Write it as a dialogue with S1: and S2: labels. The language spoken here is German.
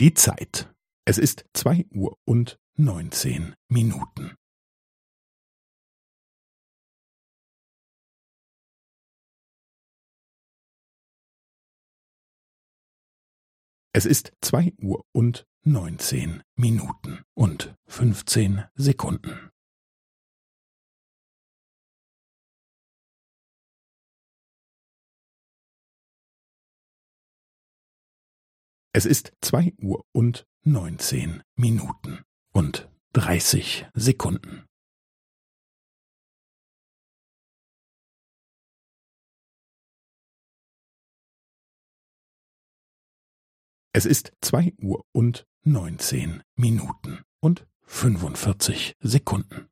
S1: Die Zeit. Es ist zwei Uhr und neunzehn Minuten. Es ist zwei Uhr und neunzehn Minuten und fünfzehn Sekunden. Es ist zwei Uhr und neunzehn Minuten und dreißig Sekunden. Es ist zwei Uhr und neunzehn Minuten und fünfundvierzig Sekunden.